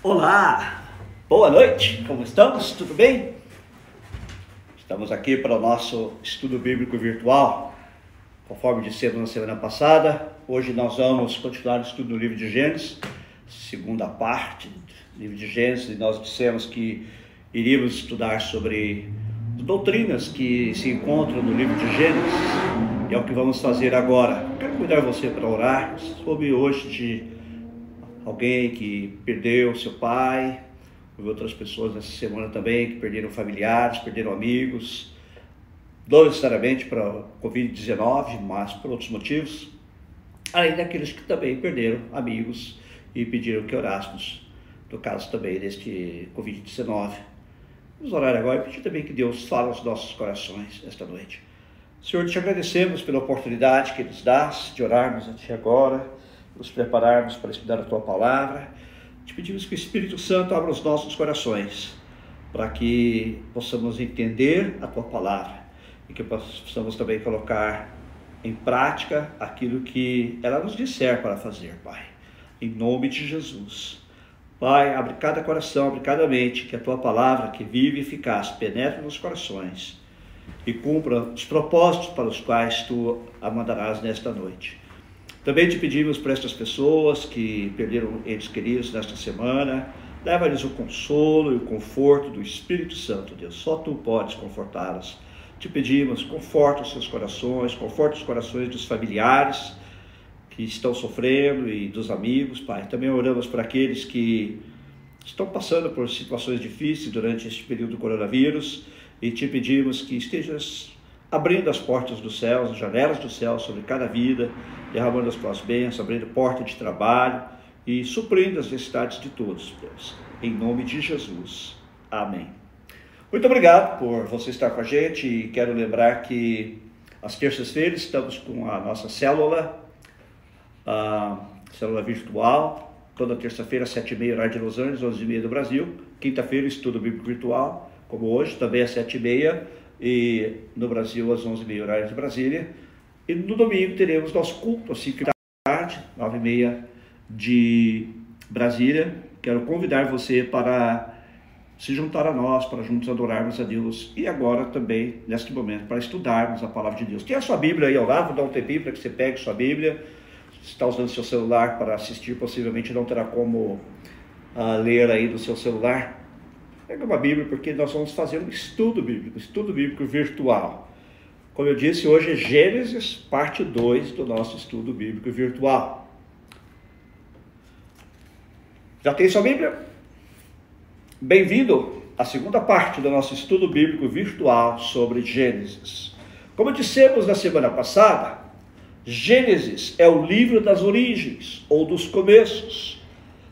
Olá, boa noite, como estamos? Tudo bem? Estamos aqui para o nosso estudo bíblico virtual. Conforme dissemos na semana passada, hoje nós vamos continuar o estudo do livro de Gênesis, segunda parte do livro de Gênesis, e nós dissemos que iríamos estudar sobre doutrinas que se encontram no livro de Gênesis, e é o que vamos fazer agora. Quero convidar você para orar sobre hoje de alguém que perdeu seu pai, houve outras pessoas nessa semana também que perderam familiares, perderam amigos, não necessariamente para o Covid-19, mas por outros motivos, além daqueles que também perderam amigos e pediram que orássemos, no caso também deste Covid-19. Vamos orar agora e pedir também que Deus fale aos nossos corações esta noite. Senhor, te agradecemos pela oportunidade que nos dás de orarmos até agora nos prepararmos para estudar a tua palavra. Te pedimos que o Espírito Santo abra os nossos corações para que possamos entender a tua palavra e que possamos também colocar em prática aquilo que ela nos disser para fazer, Pai. Em nome de Jesus. Pai, abre cada coração, abre cada mente, que a tua palavra, que vive e eficaz, penetre nos corações e cumpra os propósitos para os quais tu a mandarás nesta noite. Também te pedimos para estas pessoas que perderam entes queridos nesta semana, leva-lhes o consolo e o conforto do Espírito Santo, Deus. Só tu podes confortá-los. Te pedimos, conforta os seus corações, conforta os corações dos familiares que estão sofrendo e dos amigos, Pai. Também oramos para aqueles que estão passando por situações difíceis durante este período do coronavírus e te pedimos que estejas abrindo as portas dos céus, as janelas do céu sobre cada vida, derramando as tuas bênçãos, abrindo porta de trabalho e suprindo as necessidades de todos, Deus. Em nome de Jesus. Amém. Muito obrigado por você estar com a gente e quero lembrar que às terças-feiras estamos com a nossa célula, a célula virtual, toda terça-feira, sete e meia, horário de Los Angeles, onze e meia do Brasil. Quinta-feira, estudo bíblico virtual, como hoje, também às sete e no Brasil às onze e meia, horário de Brasília. E no domingo teremos nosso culto às 5 da tarde, 9 e meia de Brasília. Quero convidar você para se juntar a nós, para juntos adorarmos a Deus. E agora também, neste momento, para estudarmos a palavra de Deus. Tem a sua Bíblia aí ao lado, dá um tempinho para que você pegue sua Bíblia. Se está usando seu celular para assistir, possivelmente não terá como uh, ler aí no seu celular. Pega uma Bíblia, porque nós vamos fazer um estudo bíblico, estudo bíblico virtual. Como eu disse, hoje é Gênesis, parte 2 do nosso estudo bíblico virtual. Já tem sua Bíblia? Bem-vindo à segunda parte do nosso estudo bíblico virtual sobre Gênesis. Como dissemos na semana passada, Gênesis é o livro das origens ou dos começos.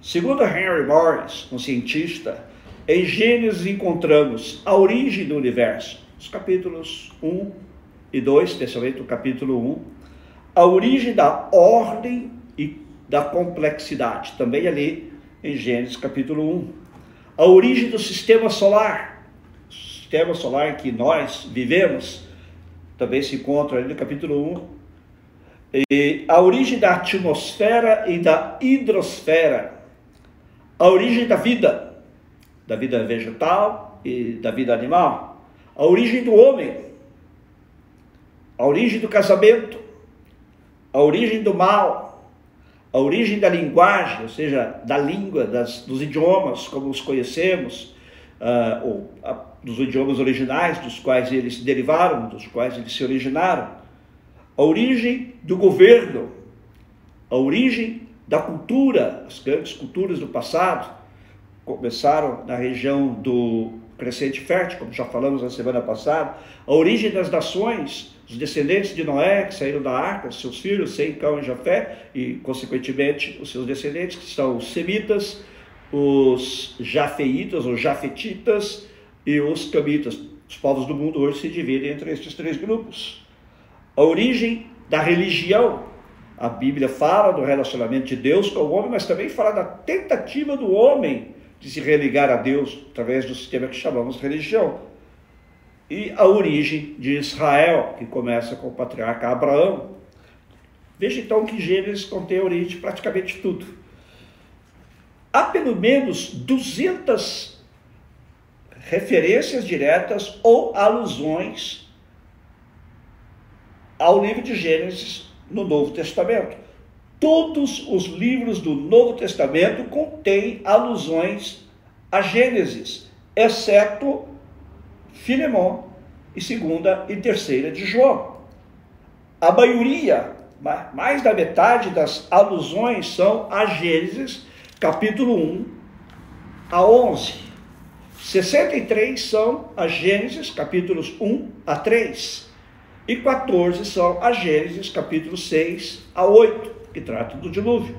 Segundo Henry Morris, um cientista, em Gênesis encontramos a origem do universo, os capítulos 1 e 2, especialmente o capítulo 1, a origem da ordem e da complexidade, também ali em Gênesis capítulo 1. A origem do sistema solar, o sistema solar em que nós vivemos, também se encontra ali no capítulo 1. E a origem da atmosfera e da hidrosfera, a origem da vida, da vida vegetal e da vida animal, a origem do homem, a origem do casamento, a origem do mal, a origem da linguagem, ou seja, da língua, das, dos idiomas como os conhecemos, uh, ou uh, dos idiomas originais dos quais eles derivaram, dos quais eles se originaram, a origem do governo, a origem da cultura, as grandes culturas do passado começaram na região do crescente fértil, como já falamos na semana passada, a origem das nações, os descendentes de Noé que saíram da arca, seus filhos, Sem, Cão e Jafé, e consequentemente os seus descendentes, que são os semitas, os jafeitas ou jafetitas e os camitas. Os povos do mundo hoje se dividem entre estes três grupos. A origem da religião. A Bíblia fala do relacionamento de Deus com o homem, mas também fala da tentativa do homem de se religar a Deus através do sistema que chamamos religião e a origem de Israel, que começa com o patriarca Abraão. Veja então que Gênesis contém a origem de praticamente tudo. há pelo menos 200 referências diretas ou alusões ao livro de Gênesis no Novo Testamento. Todos os livros do Novo Testamento contêm alusões a Gênesis, exceto Filemão e segunda e terceira de João. A maioria, mais da metade das alusões são a Gênesis, capítulo 1 a 11. 63 são a Gênesis, capítulos 1 a 3. E 14 são a Gênesis, capítulos 6 a 8, que tratam do dilúvio.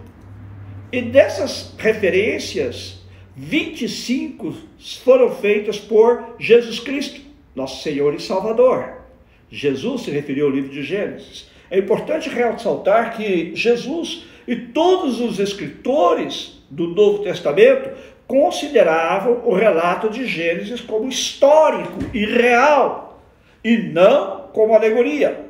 E dessas referências, 25 foram feitas por Jesus Cristo nosso Senhor e Salvador. Jesus se referiu ao livro de Gênesis. É importante ressaltar que Jesus e todos os escritores do Novo Testamento consideravam o relato de Gênesis como histórico e real, e não como alegoria.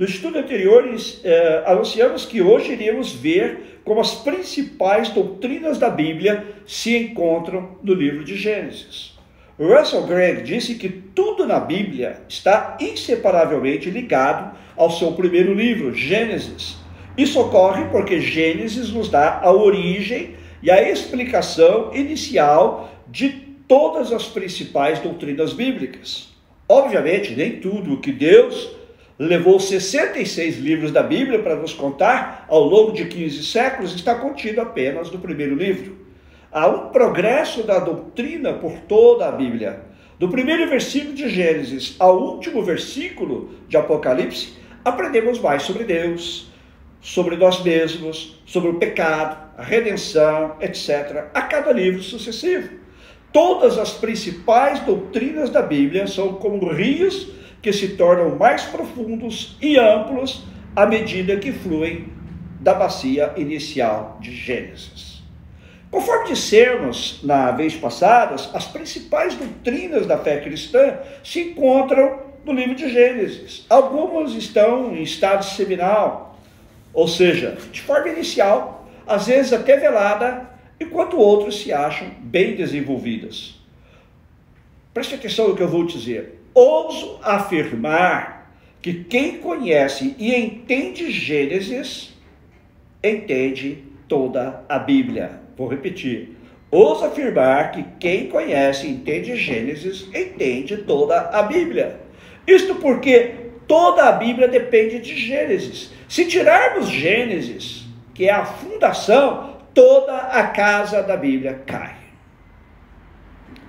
No estudo anterior, eh, anunciamos que hoje iríamos ver como as principais doutrinas da Bíblia se encontram no livro de Gênesis. Russell Gregg disse que tudo na Bíblia está inseparavelmente ligado ao seu primeiro livro, Gênesis. Isso ocorre porque Gênesis nos dá a origem e a explicação inicial de todas as principais doutrinas bíblicas. Obviamente, nem tudo o que Deus levou 66 livros da Bíblia para nos contar ao longo de 15 séculos está contido apenas no primeiro livro. Há um progresso da doutrina por toda a Bíblia. Do primeiro versículo de Gênesis ao último versículo de Apocalipse, aprendemos mais sobre Deus, sobre nós mesmos, sobre o pecado, a redenção, etc., a cada livro sucessivo. Todas as principais doutrinas da Bíblia são como rios que se tornam mais profundos e amplos à medida que fluem da bacia inicial de Gênesis. Conforme dissemos na vez passada, as principais doutrinas da fé cristã se encontram no livro de Gênesis. Algumas estão em estado seminal, ou seja, de forma inicial, às vezes até velada, enquanto outras se acham bem desenvolvidas. Preste atenção no que eu vou dizer. Ouso afirmar que quem conhece e entende Gênesis entende toda a Bíblia. Vou repetir. Ouso afirmar que quem conhece e entende Gênesis entende toda a Bíblia. Isto porque toda a Bíblia depende de Gênesis. Se tirarmos Gênesis, que é a fundação, toda a casa da Bíblia cai.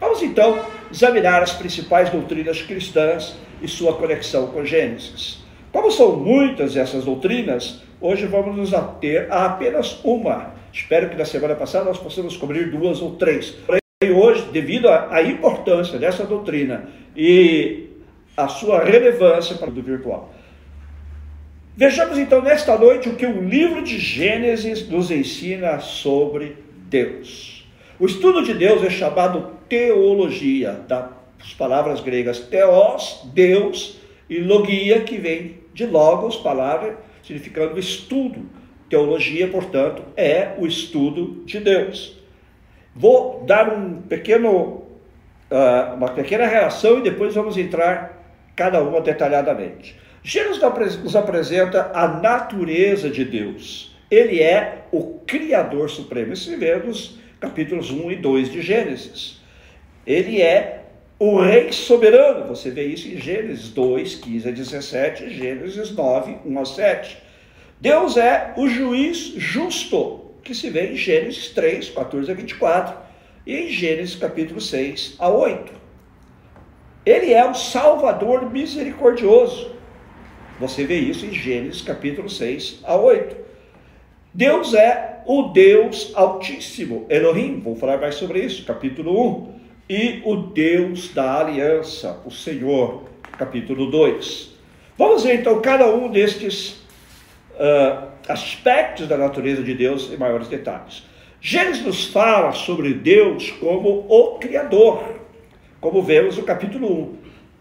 Vamos então examinar as principais doutrinas cristãs e sua conexão com Gênesis. Como são muitas essas doutrinas, hoje vamos nos ater a apenas uma, Espero que na semana passada nós possamos cobrir duas ou três. Porém, hoje, devido à importância dessa doutrina e a sua relevância para o virtual. Vejamos então nesta noite o que o livro de Gênesis nos ensina sobre Deus. O estudo de Deus é chamado teologia, das palavras gregas teos, Deus, e logia, que vem de logos, palavra significando estudo Teologia, portanto, é o estudo de Deus. Vou dar um pequeno, uh, uma pequena reação e depois vamos entrar cada uma detalhadamente. Gênesis nos apresenta a natureza de Deus. Ele é o Criador Supremo. Isso nos capítulos 1 e 2 de Gênesis. Ele é o Rei Soberano. Você vê isso em Gênesis 2, 15 a 17, Gênesis 9, 1 a 7. Deus é o juiz justo, que se vê em Gênesis 3, 14 a 24 e em Gênesis capítulo 6 a 8. Ele é o Salvador misericordioso. Você vê isso em Gênesis capítulo 6 a 8. Deus é o Deus Altíssimo, Elohim, vou falar mais sobre isso, capítulo 1. E o Deus da aliança, o Senhor, capítulo 2. Vamos ver então cada um destes uh, aspectos da natureza de Deus em maiores detalhes. Gênesis nos fala sobre Deus como o Criador, como vemos no capítulo 1.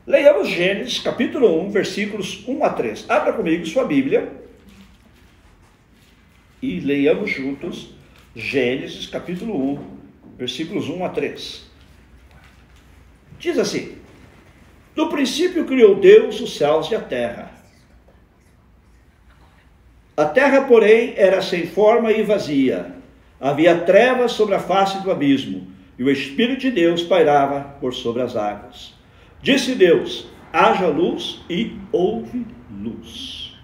Leiamos Gênesis, capítulo 1, versículos 1 a 3. Abra comigo sua Bíblia e leiamos juntos Gênesis capítulo 1, versículos 1 a 3. Diz assim: No princípio criou Deus os céus e a terra. A terra, porém, era sem forma e vazia. Havia trevas sobre a face do abismo, e o Espírito de Deus pairava por sobre as águas. Disse Deus: haja luz e houve luz.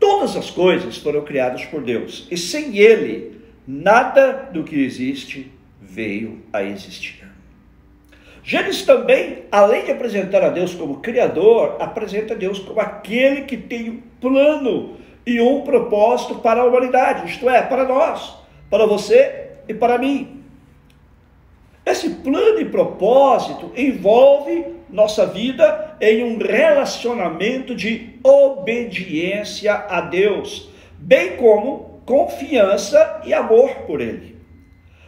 Todas as coisas foram criadas por Deus, e sem Ele, nada do que existe veio a existir. Gênesis também, além de apresentar a Deus como Criador, apresenta Deus como aquele que tem um plano e um propósito para a humanidade, isto é, para nós, para você e para mim. Esse plano e propósito envolve nossa vida em um relacionamento de obediência a Deus, bem como confiança e amor por Ele.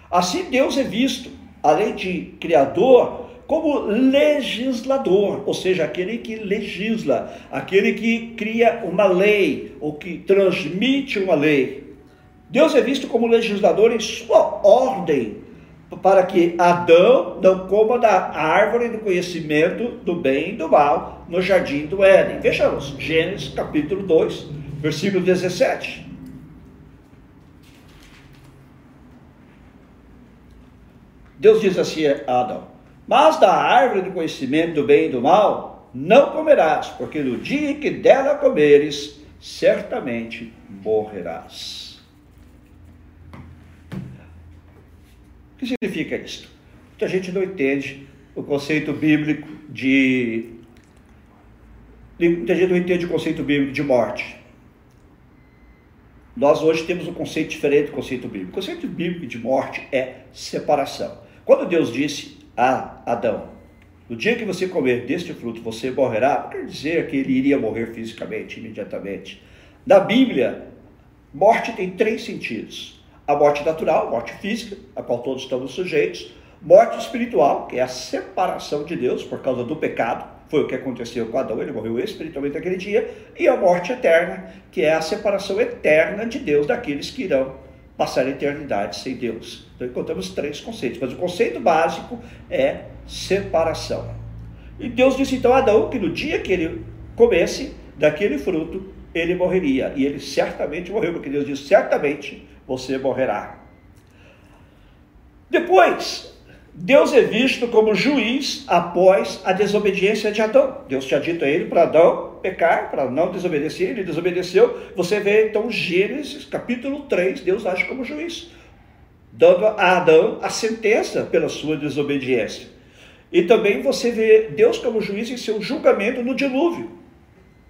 Assim, Deus é visto, além de Criador, como legislador, ou seja, aquele que legisla, aquele que cria uma lei, ou que transmite uma lei. Deus é visto como legislador em sua ordem para que Adão não coma da árvore do conhecimento do bem e do mal no jardim do Éden. Vejamos, Gênesis capítulo 2, versículo 17. Deus diz assim a Adão: Mas da árvore do conhecimento do bem e do mal não comerás, porque no dia que dela comeres, certamente morrerás. O que significa isso? Muita gente não entende o conceito bíblico de. Muita gente não entende o conceito bíblico de morte. Nós hoje temos um conceito diferente do conceito bíblico. O conceito bíblico de morte é separação. Quando Deus disse a Adão, no dia que você comer deste fruto, você morrerá, quer dizer que ele iria morrer fisicamente, imediatamente. Na Bíblia, morte tem três sentidos. A morte natural, morte física, a qual todos estamos sujeitos, morte espiritual, que é a separação de Deus por causa do pecado, foi o que aconteceu com Adão, ele morreu espiritualmente naquele dia, e a morte eterna, que é a separação eterna de Deus daqueles que irão passar a eternidade sem Deus. Então encontramos três conceitos, mas o conceito básico é separação. E Deus disse então a Adão que no dia que ele comesse daquele fruto, ele morreria. E ele certamente morreu, porque Deus disse: certamente você morrerá. Depois, Deus é visto como juiz após a desobediência de Adão. Deus tinha dito a ele para Adão pecar, para não desobedecer, ele desobedeceu. Você vê então Gênesis capítulo 3, Deus age como juiz, dando a Adão a sentença pela sua desobediência. E também você vê Deus como juiz em seu julgamento no dilúvio.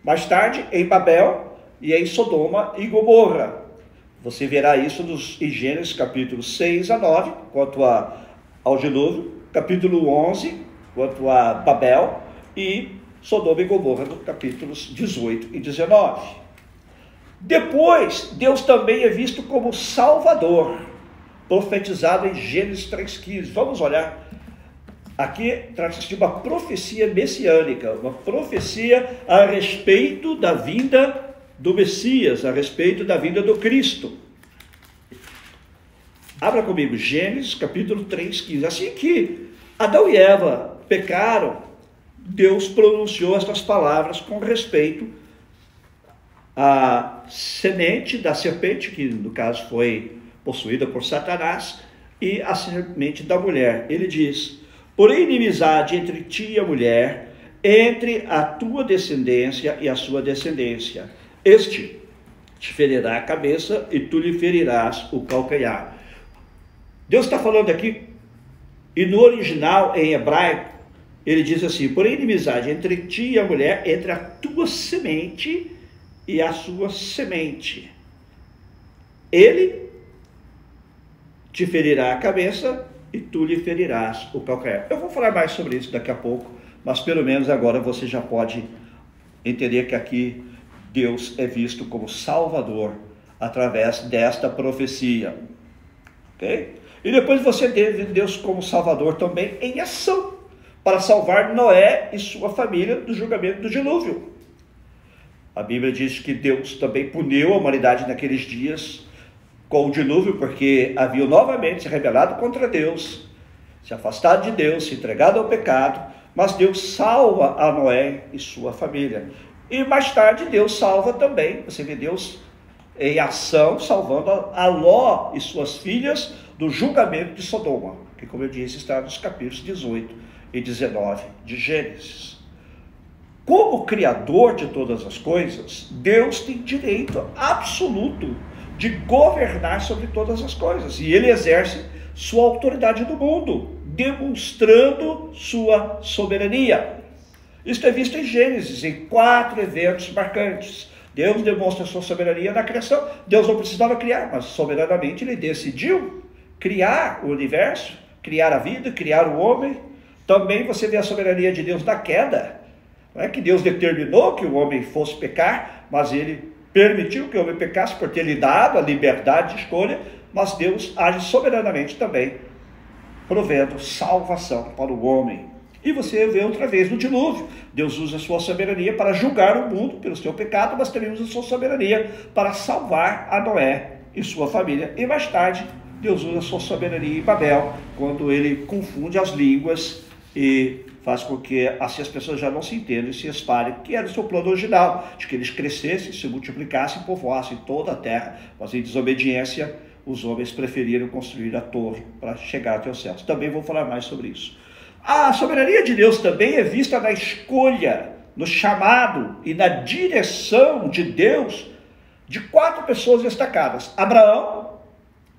Mais tarde, em Babel e em Sodoma e Gomorra. Você verá isso nos, em Gênesis capítulo 6 a 9, quanto a, ao dilúvio, capítulo 11, quanto a Babel, e Sodoma e Gomorra, no capítulos 18 e 19. Depois, Deus também é visto como Salvador, profetizado em Gênesis 3,15. Vamos olhar. Aqui trata-se de uma profecia messiânica, uma profecia a respeito da vinda do Messias, a respeito da vinda do Cristo. Abra comigo, Gênesis capítulo 3, 15. Assim que Adão e Eva pecaram, Deus pronunciou estas palavras com respeito à semente da serpente, que no caso foi possuída por Satanás, e a semente da mulher. Ele diz: Porém, inimizade entre ti e a mulher, entre a tua descendência e a sua descendência este te ferirá a cabeça e tu lhe ferirás o calcanhar. Deus está falando aqui, e no original, em hebraico, ele diz assim: porém, inimizade entre ti e a mulher, entre a tua semente e a sua semente. Ele te ferirá a cabeça e tu lhe ferirás o calcanhar. Eu vou falar mais sobre isso daqui a pouco, mas pelo menos agora você já pode entender que aqui Deus é visto como Salvador através desta profecia. Ok? E depois você teve Deus como Salvador também em ação, para salvar Noé e sua família do julgamento do dilúvio. A Bíblia diz que Deus também puniu a humanidade naqueles dias com o dilúvio, porque haviam novamente se rebelado contra Deus, se afastado de Deus, se entregado ao pecado, mas Deus salva a Noé e sua família. E mais tarde Deus salva também, você vê Deus em ação, salvando a Ló e suas filhas do julgamento de Sodoma, que, como eu disse, está nos capítulos 18 e 19 de Gênesis. Como Criador de todas as coisas, Deus tem direito absoluto de governar sobre todas as coisas, e ele exerce sua autoridade no mundo, demonstrando sua soberania. Isto é visto em Gênesis, em quatro eventos marcantes. Deus demonstra sua soberania na criação. Deus não precisava criar, mas soberanamente ele decidiu criar o universo, criar a vida, criar o homem. Também você vê a soberania de Deus na queda. Não é que Deus determinou que o homem fosse pecar, mas ele permitiu que o homem pecasse por ter lhe dado a liberdade de escolha, mas Deus age soberanamente também, provendo salvação para o homem. E você vê outra vez no dilúvio. Deus usa a sua soberania para julgar o mundo pelo seu pecado, mas também usa a sua soberania para salvar a Noé e sua família. E mais tarde, Deus usa a sua soberania em Babel, quando ele confunde as línguas e faz com que assim as pessoas já não se entendam e se espalhem, que era o seu plano original, de que eles crescessem, se multiplicassem, povoassem toda a terra, mas em desobediência os homens preferiram construir a torre para chegar até os céus. Também vou falar mais sobre isso. A soberania de Deus também é vista na escolha, no chamado e na direção de Deus de quatro pessoas destacadas: Abraão.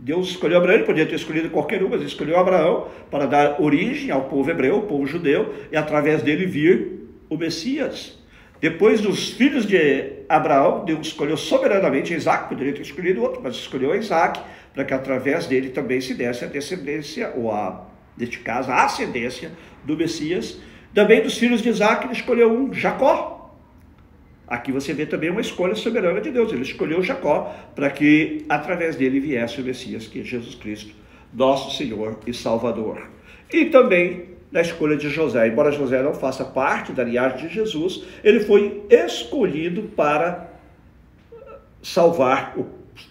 Deus escolheu Abraão, ele podia ter escolhido qualquer um, mas escolheu Abraão para dar origem ao povo hebreu, ao povo judeu, e através dele vir o Messias. Depois dos filhos de Abraão, Deus escolheu soberanamente Isaac, poderia ter escolhido outro, mas escolheu Isaac, para que através dele também se desse a descendência, ou a neste caso, a ascendência do Messias. Também dos filhos de Isaac, ele escolheu um, Jacó. Aqui você vê também uma escolha soberana de Deus. Ele escolheu Jacó para que através dele viesse o Messias, que é Jesus Cristo, nosso Senhor e Salvador. E também na escolha de José. Embora José não faça parte da linhagem de Jesus, ele foi escolhido para salvar o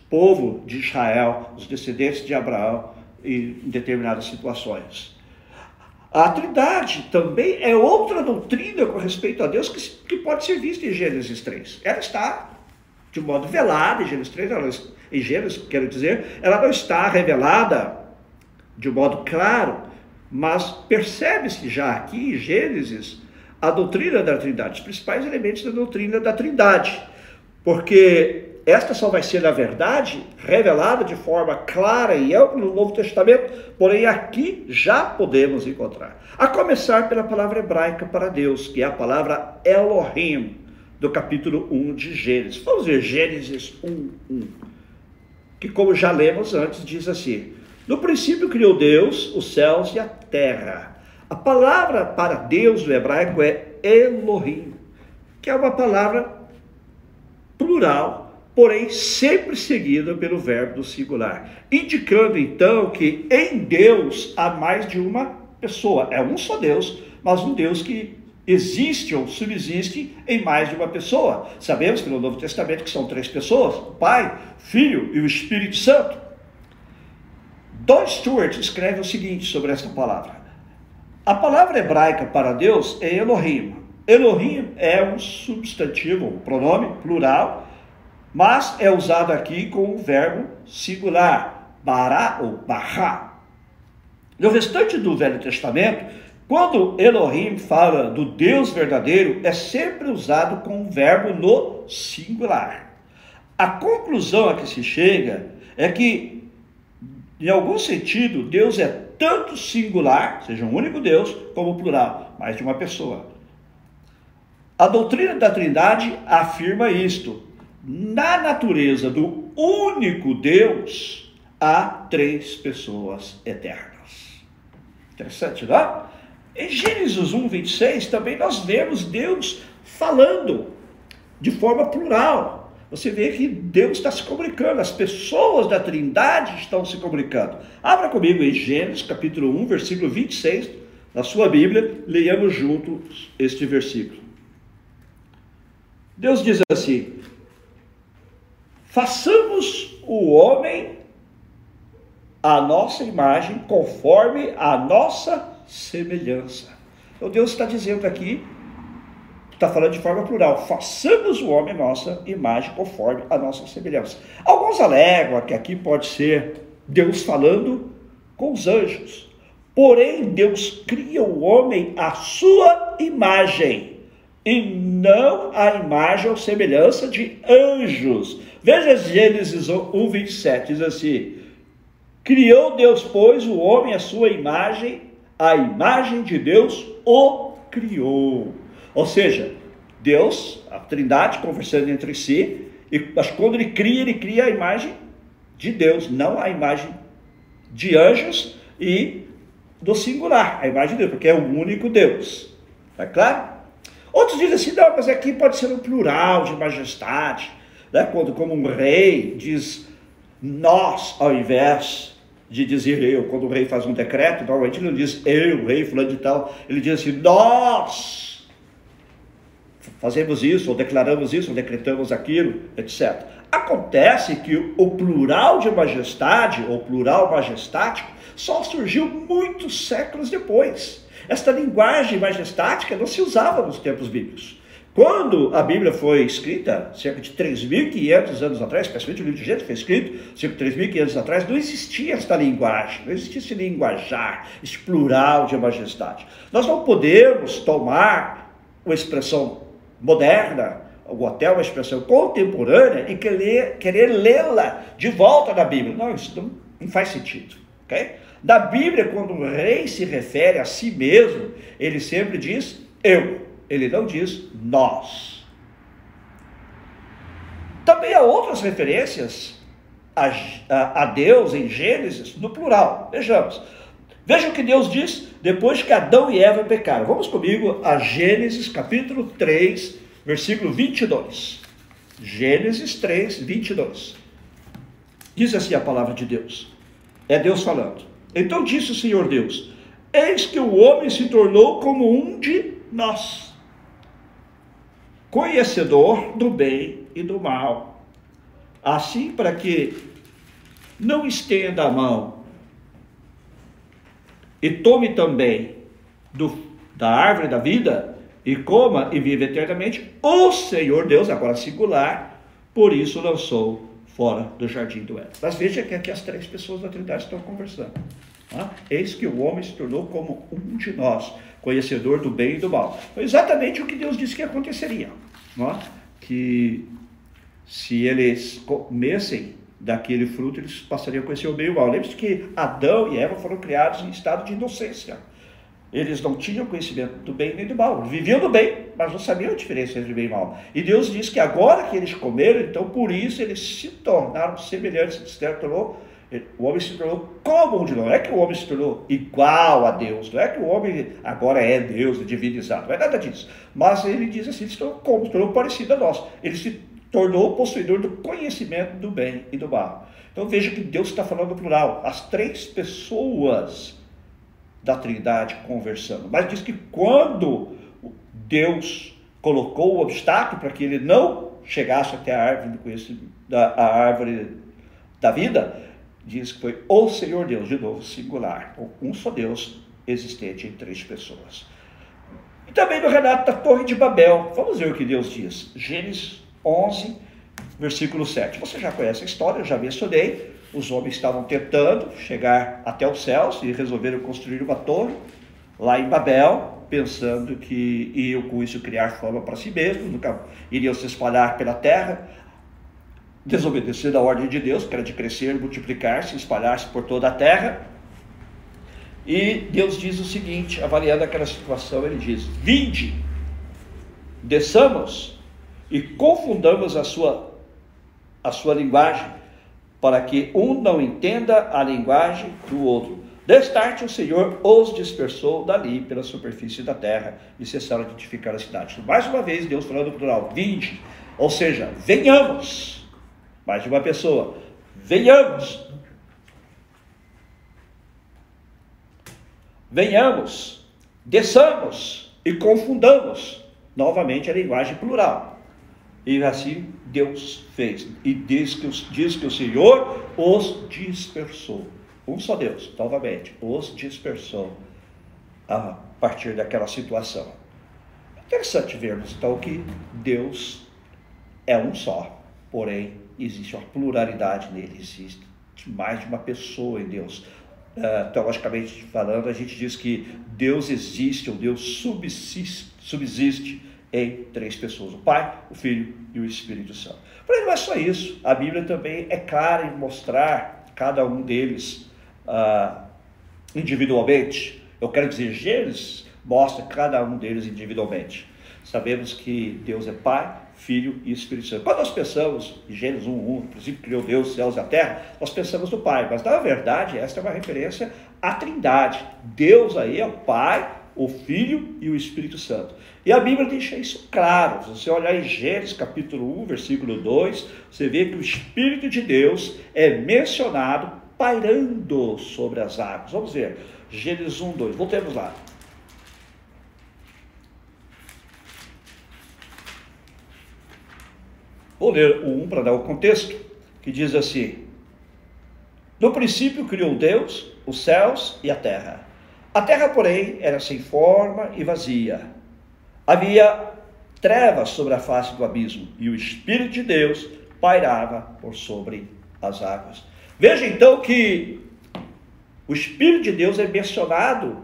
povo de Israel, os descendentes de Abraão, em determinadas situações. A Trindade também é outra doutrina com respeito a Deus que, que pode ser vista em Gênesis 3. Ela está de modo velado em Gênesis 3, ela, em Gênesis, quero dizer, ela não está revelada de modo claro, mas percebe-se já aqui em Gênesis a doutrina da Trindade, os principais elementos da doutrina da Trindade, porque esta só vai ser, na verdade, revelada de forma clara e ampla no Novo Testamento, porém aqui já podemos encontrar. A começar pela palavra hebraica para Deus, que é a palavra Elohim, do capítulo 1 de Gênesis. Vamos ver Gênesis 1, 1. Que, como já lemos antes, diz assim: No princípio criou Deus os céus e a terra. A palavra para Deus no hebraico é Elohim, que é uma palavra plural porém sempre seguida pelo verbo do singular, indicando então que em Deus há mais de uma pessoa. É um só Deus, mas um Deus que existe ou subsiste em mais de uma pessoa. Sabemos pelo Novo Testamento que são três pessoas: o Pai, Filho e o Espírito Santo. Don Stewart escreve o seguinte sobre esta palavra. A palavra hebraica para Deus é Elohim. Elohim é um substantivo, um pronome plural, mas é usado aqui com o verbo singular, bará ou bará. No restante do Velho Testamento, quando Elohim fala do Deus verdadeiro, é sempre usado com o verbo no singular. A conclusão a que se chega é que, em algum sentido, Deus é tanto singular, seja um único Deus, como plural, mais de uma pessoa. A doutrina da Trindade afirma isto na natureza do único Deus, há três pessoas eternas. Interessante, não é? Em Gênesis 1, 26, também nós vemos Deus falando de forma plural. Você vê que Deus está se comunicando, as pessoas da Trindade estão se comunicando. Abra comigo em Gênesis capítulo 1, versículo 26, na sua Bíblia, leiamos juntos este versículo. Deus diz assim: Façamos o homem a nossa imagem, conforme a nossa semelhança. Então Deus está dizendo aqui, está falando de forma plural, façamos o homem nossa imagem conforme a nossa semelhança. Alguns alegam que aqui pode ser Deus falando com os anjos. Porém, Deus cria o homem à sua imagem e não a imagem ou semelhança de anjos. Veja Gênesis 1, 27, diz assim: Criou Deus, pois, o homem à sua imagem, a imagem de Deus o criou. Ou seja, Deus, a Trindade, conversando entre si, mas quando ele cria, ele cria a imagem de Deus, não a imagem de anjos e do singular, a imagem de Deus, porque é o único Deus. Tá claro? Outros dizem assim, não, mas aqui pode ser um plural de majestade, né? quando como um rei diz nós ao invés de dizer eu. Quando o rei faz um decreto, normalmente ele não diz eu, rei, fulano de tal, ele diz assim, nós fazemos isso, ou declaramos isso, ou decretamos aquilo, etc. Acontece que o plural de majestade, ou plural majestático, só surgiu muitos séculos depois. Esta linguagem majestática não se usava nos tempos bíblicos. Quando a Bíblia foi escrita, cerca de 3.500 anos atrás, especialmente o livro de Gênesis foi escrito, cerca de 3.500 anos atrás, não existia esta linguagem, não existia esse linguajar, esse plural de majestade. Nós não podemos tomar uma expressão moderna, ou até uma expressão contemporânea, e querer, querer lê-la de volta da Bíblia. Não, isso não, não faz sentido. Okay? Da Bíblia, quando o rei se refere a si mesmo, ele sempre diz eu, ele não diz nós. Também há outras referências a, a, a Deus em Gênesis no plural. Vejamos. Veja o que Deus diz depois que Adão e Eva pecaram. Vamos comigo a Gênesis capítulo 3, versículo 22. Gênesis 3, 22. Diz assim a palavra de Deus. É Deus falando. Então disse o Senhor Deus: Eis que o homem se tornou como um de nós, conhecedor do bem e do mal. Assim, para que não estenda a mão e tome também do, da árvore da vida e coma e viva eternamente, o Senhor Deus, agora singular, por isso lançou fora do jardim do Éden. Mas veja que aqui as três pessoas da Trindade estão conversando. Eis que o homem se tornou como um de nós, conhecedor do bem e do mal. Foi exatamente o que Deus disse que aconteceria. Que se eles comessem daquele fruto, eles passariam a conhecer o bem e o mal. Lembre-se que Adão e Eva foram criados em estado de inocência. Eles não tinham conhecimento do bem nem do mal. Viviam do bem, mas não sabiam a diferença entre bem e mal. E Deus diz que agora que eles comeram, então por isso eles se tornaram semelhantes, se tornou, o homem se tornou como de. Não é que o homem se tornou igual a Deus, não é que o homem agora é Deus, é divinizado, não é nada disso. Mas ele diz assim, ele se tornou como, se tornou parecido a nós. Ele se tornou possuidor do conhecimento do bem e do mal. Então veja que Deus está falando no plural. As três pessoas da Trindade conversando. Mas diz que quando Deus colocou o obstáculo para que ele não chegasse até a árvore do conhecimento, da, a árvore da vida, diz que foi o Senhor Deus, de novo, singular, um só Deus existente em três pessoas. E também no relato da Torre de Babel, vamos ver o que Deus diz. Gênesis 11, versículo 7. Você já conhece a história, eu já mencionei os homens estavam tentando chegar até os céus e resolveram construir uma torre lá em Babel, pensando que iam com isso criar fama para si mesmos, nunca iriam se espalhar pela terra, desobedecer a ordem de Deus, que era de crescer, multiplicar-se, espalhar-se por toda a terra. E Deus diz o seguinte, avaliando aquela situação, ele diz: Vinde, desçamos e confundamos a sua, a sua linguagem para que um não entenda a linguagem do outro. Destarte o Senhor os dispersou dali pela superfície da terra e cessaram de edificar a cidade. Mais uma vez, Deus falando no plural, vinde, ou seja, venhamos. Mais de uma pessoa, venhamos. Venhamos, desçamos e confundamos novamente a linguagem plural. E assim Deus fez. E diz que, diz que o Senhor os dispersou. um só Deus, novamente, os dispersou a partir daquela situação. Interessante vermos então que Deus é um só, porém existe uma pluralidade nele, existe mais de uma pessoa em Deus. Uh, teologicamente falando, a gente diz que Deus existe, ou Deus subsiste, subsiste em três pessoas: o Pai, o Filho e o Espírito Santo. Porém, não é só isso. A Bíblia também é clara em mostrar cada um deles uh, individualmente. Eu quero dizer, Gênesis mostra cada um deles individualmente. Sabemos que Deus é Pai, Filho e Espírito Santo. Quando nós pensamos em Gênesis 1, 1, no princípio criou Deus, os céus e a terra, nós pensamos no Pai, mas na verdade esta é uma referência à Trindade. Deus aí é o Pai, o Filho e o Espírito Santo. E a Bíblia deixa isso claro. Se você olhar em Gênesis capítulo 1, versículo 2, você vê que o Espírito de Deus é mencionado pairando sobre as águas. Vamos ver. Gênesis 1, 2. Voltemos lá. Vou ler o 1 para dar o contexto, que diz assim: No princípio criou Deus os céus e a terra. A terra, porém, era sem forma e vazia. Havia trevas sobre a face do abismo, e o Espírito de Deus pairava por sobre as águas. Veja então que o Espírito de Deus é mencionado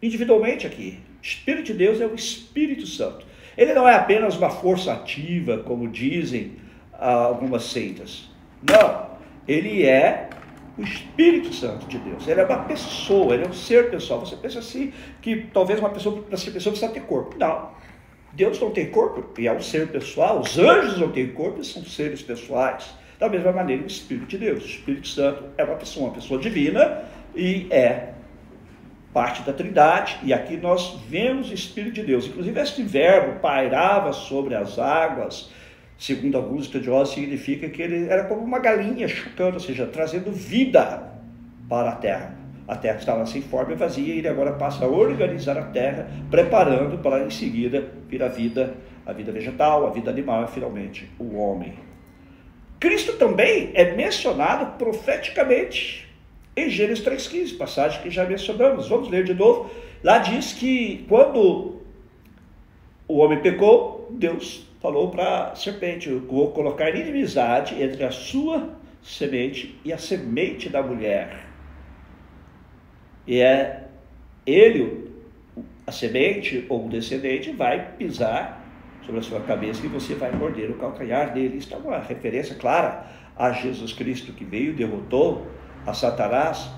individualmente aqui. Espírito de Deus é o Espírito Santo. Ele não é apenas uma força ativa, como dizem ah, algumas seitas. Não, ele é o Espírito Santo de Deus. Ele é uma pessoa, ele é um ser pessoal. Você pensa assim que talvez uma pessoa, ser pessoa, precisa ter corpo. Não. Deus não tem corpo e é um ser pessoal. Os anjos não têm corpo e são seres pessoais. Da mesma maneira, o Espírito de Deus. O Espírito Santo é uma pessoa, uma pessoa divina e é parte da Trindade, e aqui nós vemos o Espírito de Deus. Inclusive, este verbo pairava sobre as águas, segundo alguns estudiosos, significa que ele era como uma galinha chocando, ou seja, trazendo vida para a terra. A terra estava sem forma e vazia, e ele agora passa a organizar a terra, preparando para em seguida vir a vida, a vida vegetal, a vida animal e finalmente o homem. Cristo também é mencionado profeticamente em Gênesis 3,15, passagem que já mencionamos. Vamos ler de novo. Lá diz que quando o homem pecou, Deus falou para a serpente: Eu vou colocar inimizade entre a sua semente e a semente da mulher. E é ele, a semente ou o descendente, vai pisar sobre a sua cabeça e você vai morder o calcanhar dele. Isso é uma referência clara a Jesus Cristo que veio, derrotou a Satanás,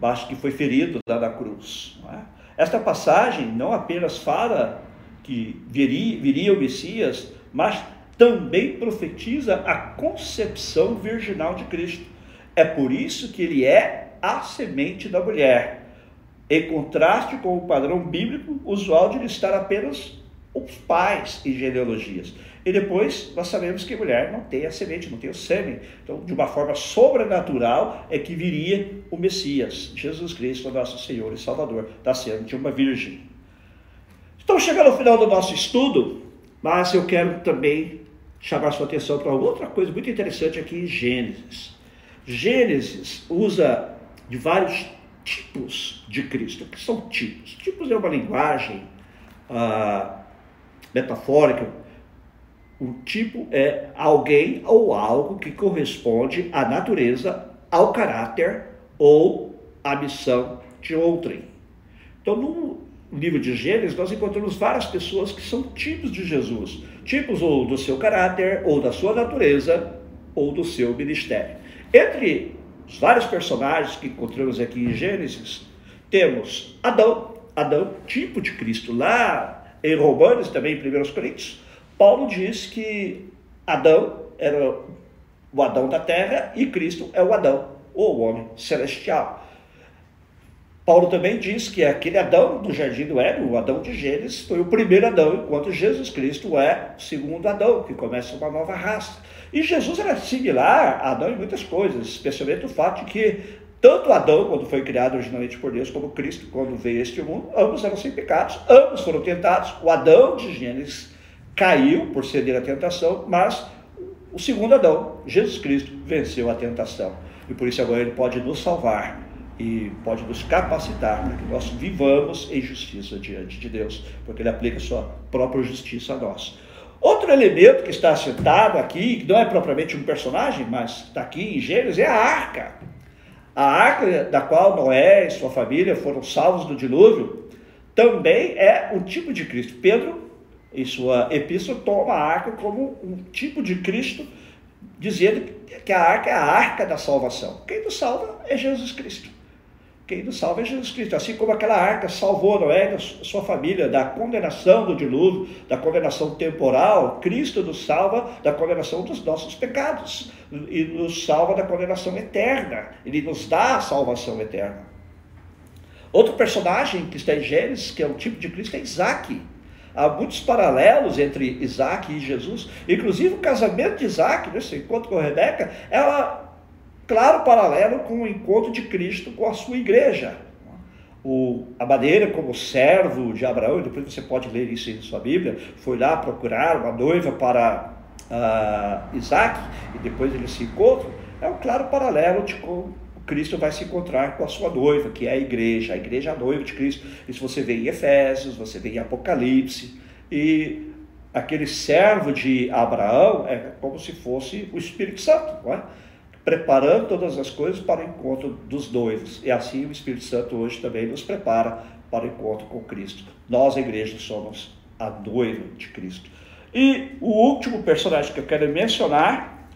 mas que foi ferido lá na cruz. É? Esta passagem não apenas fala que viria, viria o Messias, mas também profetiza a concepção virginal de Cristo. É por isso que ele é a semente da mulher, em contraste com o padrão bíblico usual de estar apenas os pais em genealogias. E depois nós sabemos que a mulher não tem a semente, não tem o sêmen. Então, de uma forma sobrenatural, é que viria o Messias, Jesus Cristo, nosso Senhor e Salvador, nascendo de uma virgem. Estamos chegando ao final do nosso estudo, mas eu quero também chamar sua atenção para outra coisa muito interessante aqui em Gênesis. Gênesis usa de vários tipos de Cristo. O que são tipos? Tipos é uma linguagem ah, metafórica. O tipo é alguém ou algo que corresponde à natureza, ao caráter ou à missão de outrem. Então, no livro de Gênesis, nós encontramos várias pessoas que são tipos de Jesus, tipos ou do seu caráter, ou da sua natureza, ou do seu ministério. Entre os vários personagens que encontramos aqui em Gênesis, temos Adão, Adão, tipo de Cristo. Lá em Romanos, também em 1 Coríntios, Paulo diz que Adão era o Adão da terra e Cristo é o Adão, ou o homem celestial. Paulo também diz que aquele Adão do jardim do Éden, o Adão de Gênesis, foi o primeiro Adão, enquanto Jesus Cristo é o segundo Adão, que começa uma nova raça. E Jesus era similar a Adão em muitas coisas, especialmente o fato de que tanto Adão, quando foi criado originalmente por Deus, como Cristo, quando veio a este mundo, ambos eram sem pecados, ambos foram tentados. O Adão de Gênesis caiu por ceder à tentação, mas o segundo Adão, Jesus Cristo, venceu a tentação. E por isso agora ele pode nos salvar e pode nos capacitar para que nós vivamos em justiça diante de Deus, porque Ele aplica sua própria justiça a nós. Outro elemento que está citado aqui, que não é propriamente um personagem, mas está aqui em Gênesis, é a arca. A arca da qual Noé e sua família foram salvos do dilúvio, também é um tipo de Cristo. Pedro, em sua epístola, toma a arca como um tipo de Cristo, dizendo que a arca é a arca da salvação. Quem nos salva é Jesus Cristo. Quem nos salva é Jesus Cristo. Assim como aquela arca salvou Noé e sua família da condenação do dilúvio, da condenação temporal, Cristo nos salva da condenação dos nossos pecados e nos salva da condenação eterna. Ele nos dá a salvação eterna. Outro personagem que está em Gênesis, que é o tipo de Cristo, é Isaac. Há muitos paralelos entre Isaac e Jesus. Inclusive o casamento de Isaac, nesse encontro com Rebeca, ela claro paralelo com o encontro de Cristo com a sua igreja. O, a maneira como servo de Abraão, depois você pode ler isso em sua Bíblia, foi lá procurar uma noiva para uh, Isaac, e depois eles se encontram, é um claro paralelo de como Cristo vai se encontrar com a sua noiva, que é a igreja, a igreja é a noiva de Cristo. Isso você vê em Efésios, você vê em Apocalipse, e aquele servo de Abraão é como se fosse o Espírito Santo, não é? Preparando todas as coisas para o encontro dos noivos. E assim o Espírito Santo hoje também nos prepara para o encontro com Cristo. Nós, a igreja, somos a noiva de Cristo. E o último personagem que eu quero mencionar,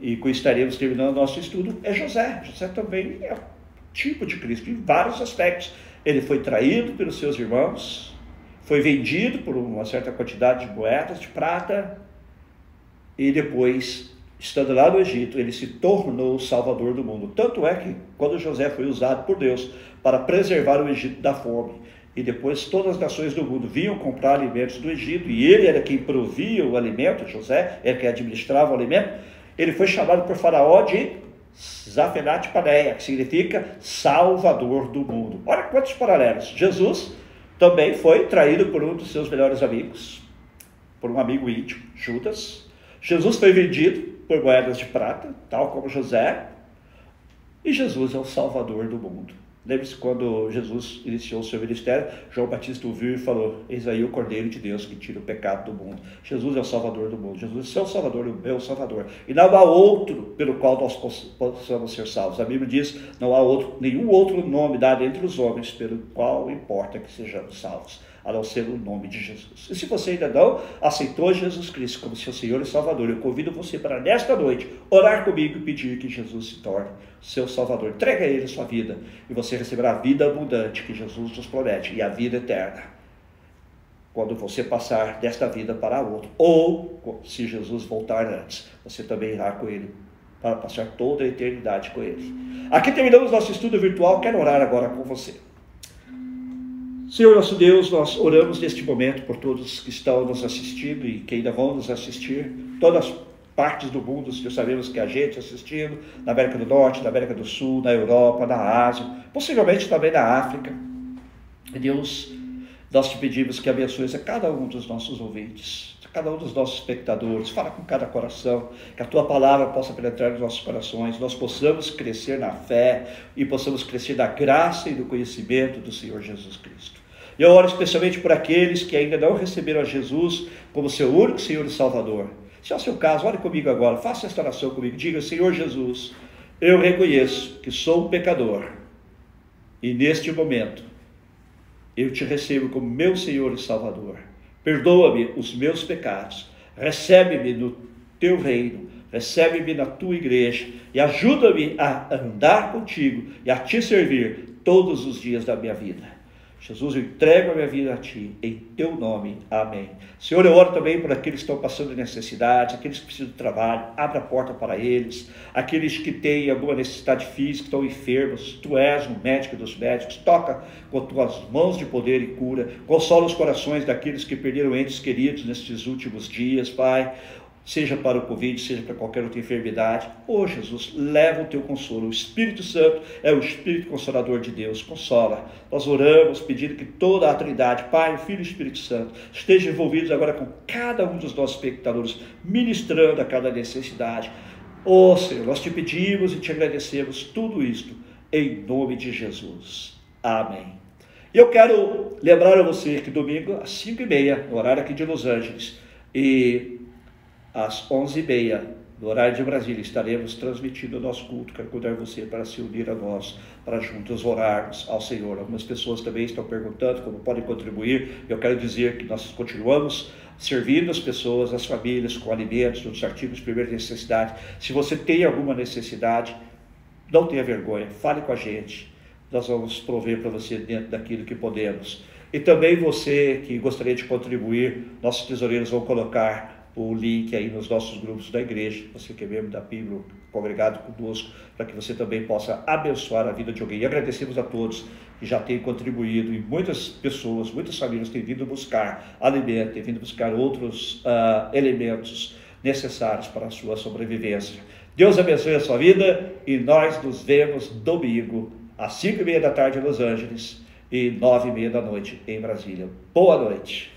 e com estaremos terminando nosso estudo, é José. José também é tipo de Cristo em vários aspectos. Ele foi traído pelos seus irmãos, foi vendido por uma certa quantidade de moedas de prata e depois estando lá no Egito, ele se tornou o salvador do mundo. Tanto é que, quando José foi usado por Deus para preservar o Egito da fome, e depois todas as nações do mundo vinham comprar alimentos do Egito, e ele era quem provia o alimento, José era quem administrava o alimento, ele foi chamado por Faraó de Zafenat Paneia, que significa salvador do mundo. Olha quantos paralelos. Jesus também foi traído por um dos seus melhores amigos, por um amigo íntimo, Judas. Jesus foi vendido por moedas de prata, tal como José, e Jesus é o Salvador do mundo. Lembre-se quando Jesus iniciou o seu ministério, João Batista ouviu e falou: Eis aí o Cordeiro de Deus que tira o pecado do mundo. Jesus é o Salvador do mundo. Jesus é o seu Salvador, o meu Salvador. E não há outro pelo qual nós possamos ser salvos. A Bíblia diz: não há outro, nenhum outro nome dado entre os homens pelo qual importa que sejamos salvos a não ser o nome de Jesus. E se você ainda não aceitou Jesus Cristo como seu Senhor e Salvador, eu convido você para nesta noite orar comigo e pedir que Jesus se torne seu Salvador. Entrega a Ele a sua vida e você receberá a vida abundante que Jesus nos promete e a vida eterna. Quando você passar desta vida para a outra, ou se Jesus voltar antes, você também irá com Ele para passar toda a eternidade com Ele. Aqui terminamos nosso estudo virtual. Quero orar agora com você. Senhor nosso Deus, nós oramos neste momento por todos que estão nos assistindo e que ainda vão nos assistir, todas as partes do mundo, que sabemos que a gente assistindo, na América do Norte, na América do Sul, na Europa, na Ásia, possivelmente também na África. Deus, nós te pedimos que abençoes a cada um dos nossos ouvintes, a cada um dos nossos espectadores, fala com cada coração, que a tua palavra possa penetrar nos nossos corações, nós possamos crescer na fé e possamos crescer na graça e no conhecimento do Senhor Jesus Cristo. Eu oro especialmente por aqueles que ainda não receberam a Jesus como seu único Senhor e Salvador. Se é o seu caso, ore comigo agora, faça esta oração comigo. Diga: Senhor Jesus, eu reconheço que sou um pecador e neste momento eu te recebo como meu Senhor e Salvador. Perdoa-me os meus pecados, recebe-me no teu reino, recebe-me na tua igreja e ajuda-me a andar contigo e a te servir todos os dias da minha vida. Jesus, eu entrego a minha vida a Ti, em Teu nome. Amém. Senhor, eu oro também por aqueles que estão passando necessidade, aqueles que precisam de trabalho, abra a porta para eles, aqueles que têm alguma necessidade física, estão enfermos, Tu és o médico dos médicos, toca com Tuas mãos de poder e cura, consola os corações daqueles que perderam entes queridos nestes últimos dias, Pai seja para o Covid, seja para qualquer outra enfermidade. Oh Jesus, leva o teu consolo. O Espírito Santo é o Espírito Consolador de Deus. Consola. Nós oramos pedindo que toda a Trindade, Pai, Filho e Espírito Santo, estejam envolvidos agora com cada um dos nossos espectadores, ministrando a cada necessidade. Oh Senhor, nós te pedimos e te agradecemos tudo isto em nome de Jesus. Amém. E eu quero lembrar a você que domingo, às 5 e meia, no horário aqui de Los Angeles, e às 11 e meia, no horário de Brasília, estaremos transmitindo o nosso culto. Quero convidar você para se unir a nós, para juntos orarmos ao Senhor. Algumas pessoas também estão perguntando como podem contribuir. Eu quero dizer que nós continuamos servindo as pessoas, as famílias, com alimentos, os artigos de primeira necessidade. Se você tem alguma necessidade, não tenha vergonha, fale com a gente. Nós vamos prover para você dentro daquilo que podemos. E também você que gostaria de contribuir, nossos tesoureiros vão colocar o link aí nos nossos grupos da igreja, você que é membro da PIBRO, congregado conosco, para que você também possa abençoar a vida de alguém. E agradecemos a todos que já têm contribuído e muitas pessoas, muitas famílias têm vindo buscar alimento, têm vindo buscar outros uh, elementos necessários para a sua sobrevivência. Deus abençoe a sua vida e nós nos vemos domingo, às 5 e meia da tarde em Los Angeles e 9 e meia da noite em Brasília. Boa noite.